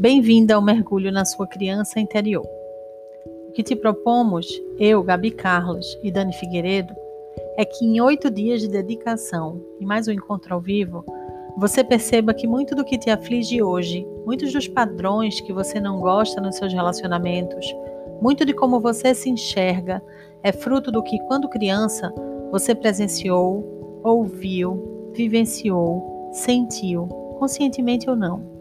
Bem-vinda ao mergulho na sua criança interior. O que te propomos, eu, Gabi Carlos e Dani Figueiredo, é que em oito dias de dedicação e mais um encontro ao vivo, você perceba que muito do que te aflige hoje, muitos dos padrões que você não gosta nos seus relacionamentos, muito de como você se enxerga, é fruto do que, quando criança, você presenciou, ouviu, vivenciou, sentiu, conscientemente ou não.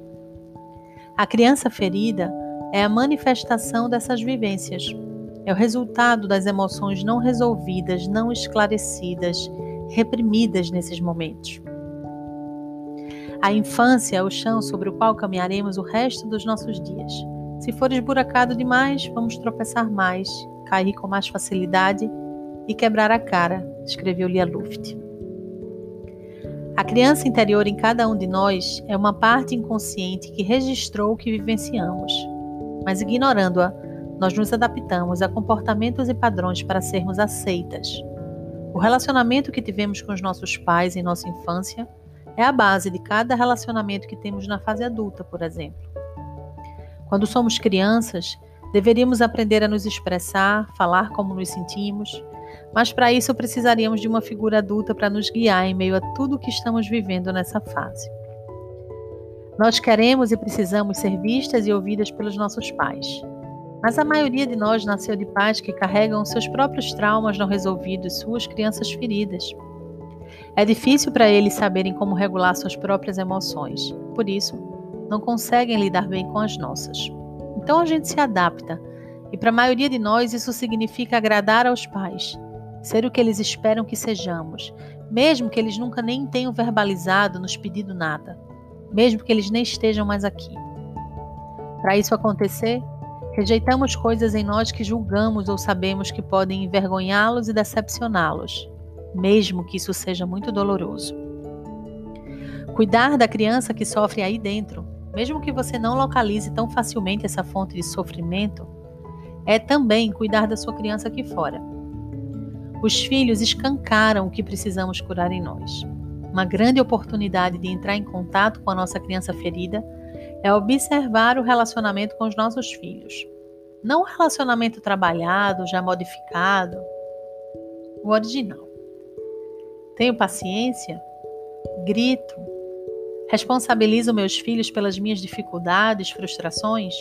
A criança ferida é a manifestação dessas vivências. É o resultado das emoções não resolvidas, não esclarecidas, reprimidas nesses momentos. A infância é o chão sobre o qual caminharemos o resto dos nossos dias. Se for esburacado demais, vamos tropeçar mais, cair com mais facilidade e quebrar a cara, escreveu Lia Luft. A criança interior em cada um de nós é uma parte inconsciente que registrou o que vivenciamos, mas ignorando-a, nós nos adaptamos a comportamentos e padrões para sermos aceitas. O relacionamento que tivemos com os nossos pais em nossa infância é a base de cada relacionamento que temos na fase adulta, por exemplo. Quando somos crianças, deveríamos aprender a nos expressar, falar como nos sentimos, mas para isso precisaríamos de uma figura adulta para nos guiar em meio a tudo o que estamos vivendo nessa fase. Nós queremos e precisamos ser vistas e ouvidas pelos nossos pais. Mas a maioria de nós nasceu de pais que carregam seus próprios traumas não resolvidos, suas crianças feridas. É difícil para eles saberem como regular suas próprias emoções, por isso, não conseguem lidar bem com as nossas. Então a gente se adapta, e para a maioria de nós isso significa agradar aos pais, ser o que eles esperam que sejamos, mesmo que eles nunca nem tenham verbalizado, nos pedido nada, mesmo que eles nem estejam mais aqui. Para isso acontecer, rejeitamos coisas em nós que julgamos ou sabemos que podem envergonhá-los e decepcioná-los, mesmo que isso seja muito doloroso. Cuidar da criança que sofre aí dentro, mesmo que você não localize tão facilmente essa fonte de sofrimento, é também cuidar da sua criança aqui fora. Os filhos escancaram o que precisamos curar em nós. Uma grande oportunidade de entrar em contato com a nossa criança ferida é observar o relacionamento com os nossos filhos. Não o relacionamento trabalhado, já modificado, o original. Tenho paciência? Grito? Responsabilizo meus filhos pelas minhas dificuldades, frustrações?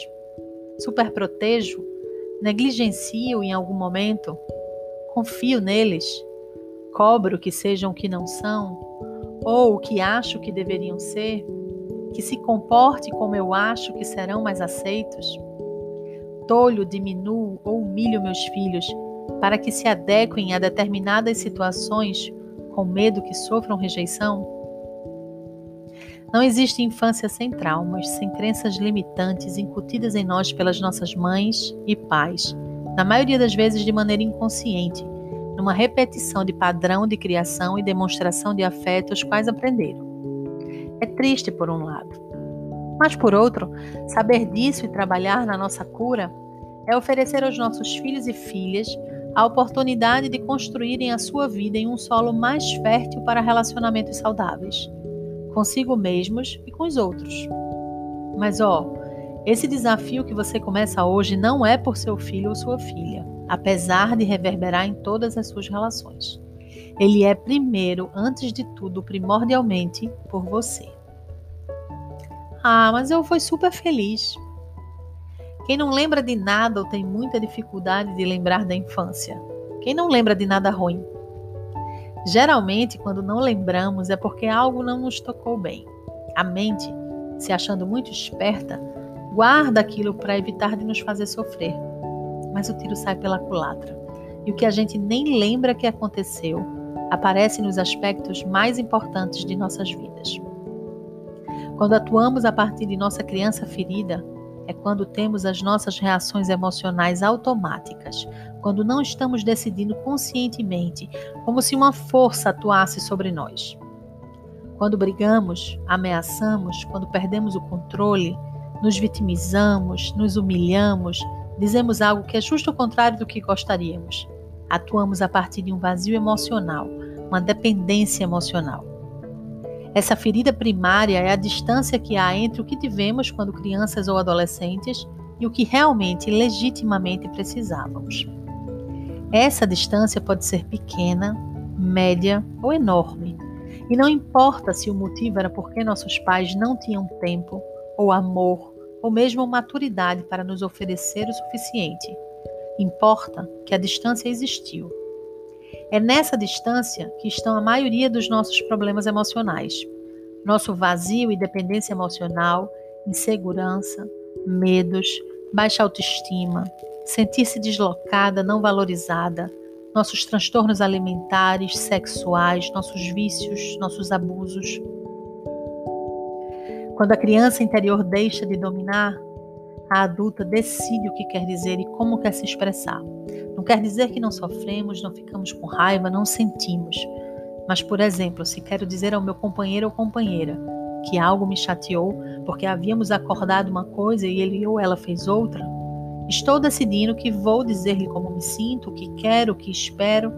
Superprotejo? Negligencio em algum momento? confio neles, cobro que sejam o que não são, ou o que acho que deveriam ser, que se comporte como eu acho que serão mais aceitos. Tolho, diminuo ou humilho meus filhos para que se adequem a determinadas situações com medo que sofram rejeição? Não existe infância sem traumas, sem crenças limitantes incutidas em nós pelas nossas mães e pais na maioria das vezes de maneira inconsciente, numa repetição de padrão de criação e demonstração de afeto os quais aprenderam. É triste por um lado. Mas por outro, saber disso e trabalhar na nossa cura é oferecer aos nossos filhos e filhas a oportunidade de construírem a sua vida em um solo mais fértil para relacionamentos saudáveis, consigo mesmos e com os outros. Mas ó, esse desafio que você começa hoje não é por seu filho ou sua filha, apesar de reverberar em todas as suas relações. Ele é primeiro, antes de tudo, primordialmente por você. Ah, mas eu fui super feliz. Quem não lembra de nada ou tem muita dificuldade de lembrar da infância? Quem não lembra de nada ruim? Geralmente, quando não lembramos, é porque algo não nos tocou bem. A mente, se achando muito esperta, guarda aquilo para evitar de nos fazer sofrer. Mas o tiro sai pela culatra. E o que a gente nem lembra que aconteceu aparece nos aspectos mais importantes de nossas vidas. Quando atuamos a partir de nossa criança ferida, é quando temos as nossas reações emocionais automáticas, quando não estamos decidindo conscientemente, como se uma força atuasse sobre nós. Quando brigamos, ameaçamos, quando perdemos o controle, nos vitimizamos, nos humilhamos, dizemos algo que é justo o contrário do que gostaríamos. Atuamos a partir de um vazio emocional, uma dependência emocional. Essa ferida primária é a distância que há entre o que tivemos quando crianças ou adolescentes e o que realmente e legitimamente precisávamos. Essa distância pode ser pequena, média ou enorme, e não importa se o motivo era porque nossos pais não tinham tempo, ou amor, ou mesmo maturidade para nos oferecer o suficiente. Importa que a distância existiu. É nessa distância que estão a maioria dos nossos problemas emocionais. Nosso vazio e dependência emocional, insegurança, medos, baixa autoestima, sentir-se deslocada, não valorizada, nossos transtornos alimentares, sexuais, nossos vícios, nossos abusos. Quando a criança interior deixa de dominar, a adulta decide o que quer dizer e como quer se expressar. Não quer dizer que não sofremos, não ficamos com raiva, não sentimos. Mas, por exemplo, se quero dizer ao meu companheiro ou companheira que algo me chateou porque havíamos acordado uma coisa e ele ou ela fez outra, estou decidindo que vou dizer-lhe como me sinto, o que quero, o que espero,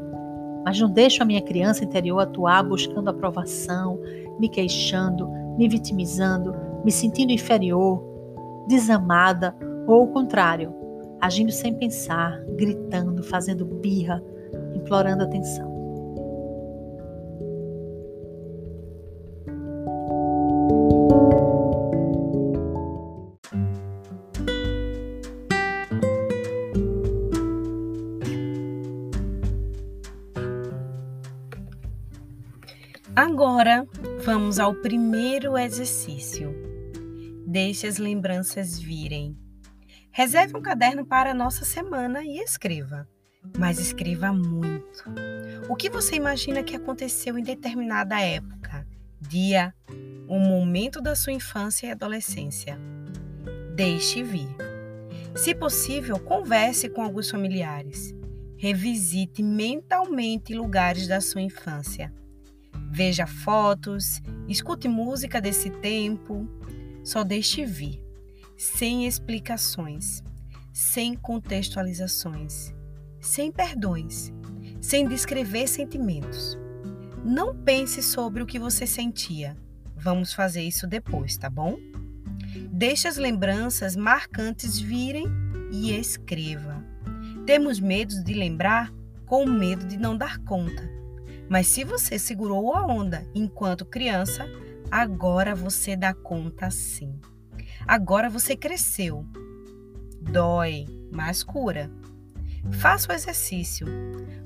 mas não deixo a minha criança interior atuar buscando aprovação, me queixando, me vitimizando, me sentindo inferior, desamada ou o contrário, agindo sem pensar, gritando, fazendo birra, implorando atenção. Agora vamos ao primeiro exercício Deixe as lembranças virem. Reserve um caderno para a nossa semana e escreva. Mas escreva muito. O que você imagina que aconteceu em determinada época, dia, um momento da sua infância e adolescência? Deixe vir. Se possível, converse com alguns familiares. Revisite mentalmente lugares da sua infância. Veja fotos, escute música desse tempo, só deixe vir, sem explicações, sem contextualizações, sem perdões, sem descrever sentimentos. Não pense sobre o que você sentia. Vamos fazer isso depois, tá bom? Deixe as lembranças marcantes virem e escreva. Temos medo de lembrar com medo de não dar conta. Mas se você segurou a onda enquanto criança, Agora você dá conta sim. Agora você cresceu. Dói, mas cura. Faça o exercício.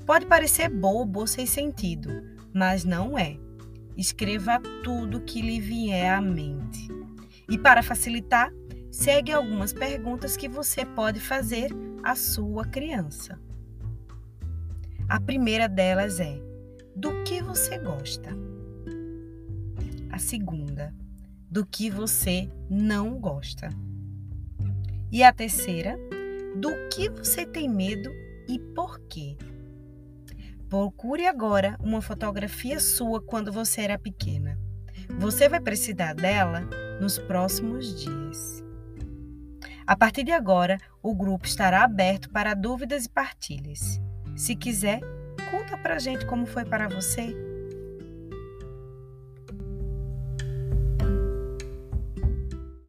Pode parecer bobo ou sem sentido, mas não é. Escreva tudo que lhe vier à mente. E para facilitar, segue algumas perguntas que você pode fazer à sua criança. A primeira delas é: do que você gosta? A segunda, do que você não gosta. E a terceira, do que você tem medo e por quê. Procure agora uma fotografia sua quando você era pequena. Você vai precisar dela nos próximos dias. A partir de agora, o grupo estará aberto para dúvidas e partilhas. Se quiser, conta pra gente como foi para você.